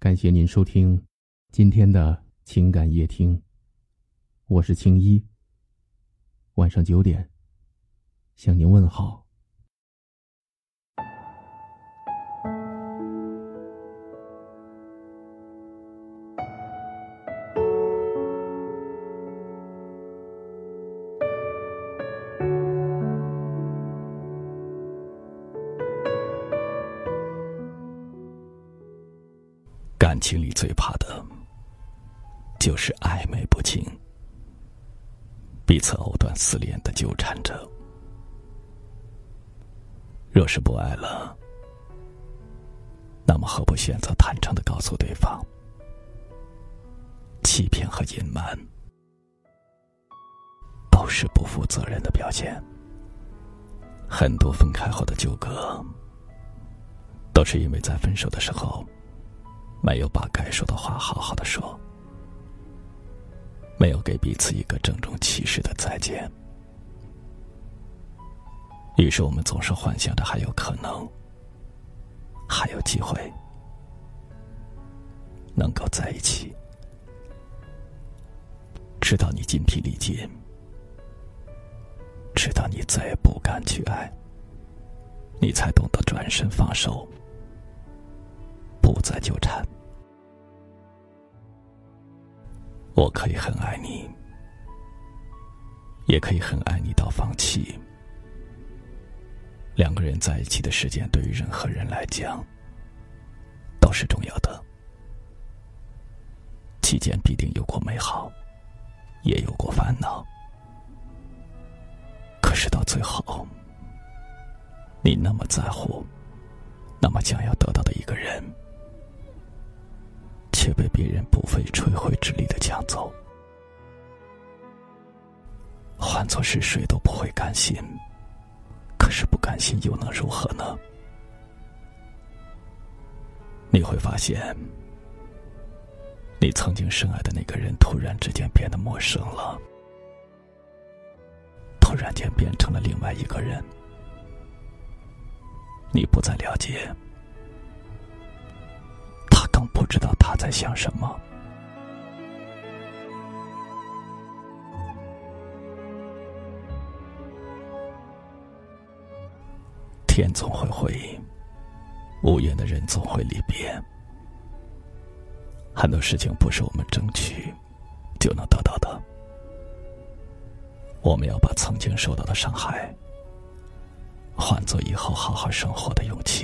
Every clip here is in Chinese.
感谢您收听今天的情感夜听，我是青衣。晚上九点向您问好。情里最怕的，就是暧昧不清，彼此藕断丝连的纠缠着。若是不爱了，那么何不选择坦诚的告诉对方？欺骗和隐瞒，都是不负责任的表现。很多分开后的纠葛，都是因为在分手的时候。没有把该说的话好好的说，没有给彼此一个郑重其事的再见，于是我们总是幻想着还有可能，还有机会。能够在一起，直到你筋疲力尽，直到你再也不敢去爱，你才懂得转身放手。不再纠缠，我可以很爱你，也可以很爱你到放弃。两个人在一起的时间，对于任何人来讲都是重要的，期间必定有过美好，也有过烦恼。可是到最后，你那么在乎，那么想要得到的一个人。被别人不费吹灰之力的抢走，换做是谁都不会甘心。可是不甘心又能如何呢？你会发现，你曾经深爱的那个人突然之间变得陌生了，突然间变成了另外一个人，你不再了解。不知道他在想什么。天总会回，无缘的人总会离别。很多事情不是我们争取就能得到的。我们要把曾经受到的伤害，换做以后好好生活的勇气。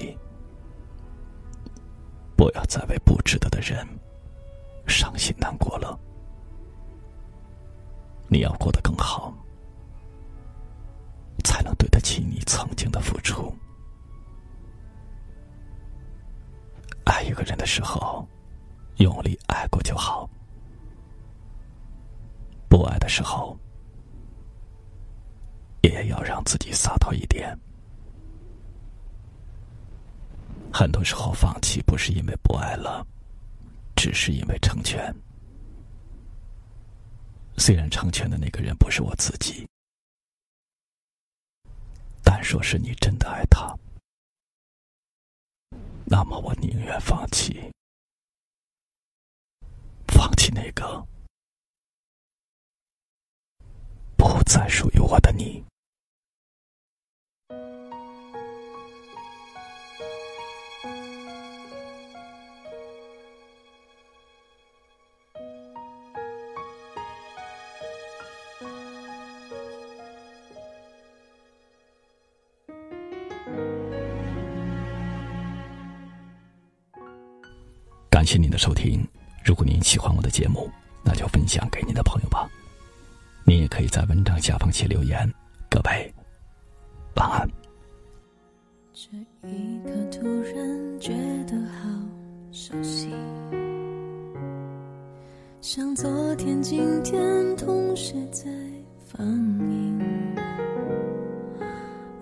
不要再为不值得的人伤心难过了。你要过得更好，才能对得起你曾经的付出。爱一个人的时候，用力爱过就好；不爱的时候，也要让自己洒脱一点。很多时候，放弃不是因为不爱了，只是因为成全。虽然成全的那个人不是我自己，但若是你真的爱他，那么我宁愿放弃，放弃那个不再属于我的你。谢您的收听，如果您喜欢我的节目，那就分享给您的朋友吧。您也可以在文章下方写留言。各位，晚安。这一刻突然觉得好熟悉，像昨天、今天同时在放映。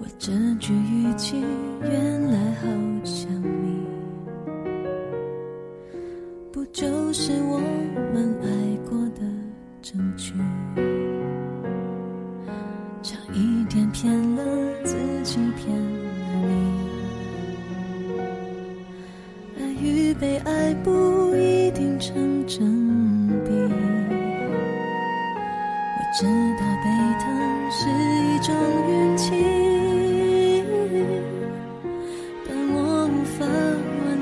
我这句语气，原来好像就是我们爱过的证据，差一点骗了自己，骗了你。爱与被爱不一定。成正比。我知道被疼是一种运气，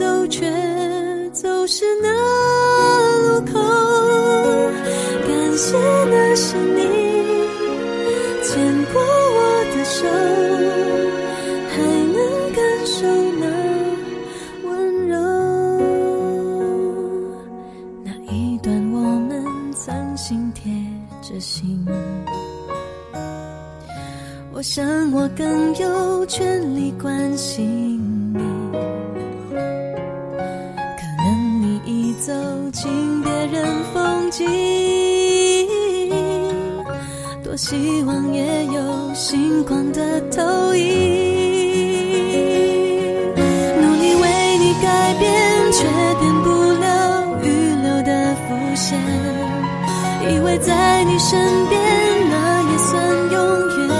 走，却走失那路口。感谢那是你牵过我的手，还能感受那温柔。那一段我们曾心贴着心。我想我更有权利关心风景，多希望也有星光的投影。努力为你改变，却变不了预留的伏线。以为在你身边，那也算永远。